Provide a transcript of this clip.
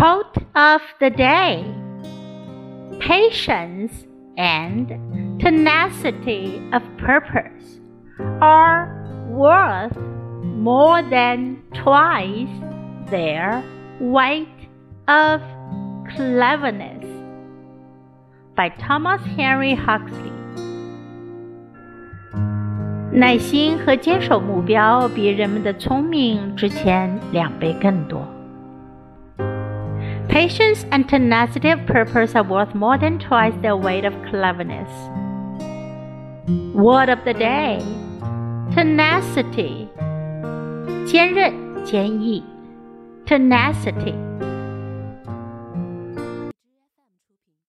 Quote of the day Patience and tenacity of purpose are worth more than twice their weight of cleverness. By Thomas Henry Huxley. 耐心和坚守目标比人们的聪明值钱两倍更多。 Patience and tenacity of purpose are worth more than twice their weight of cleverness. Word of the day tenacity. 坚韧、坚毅 tenacity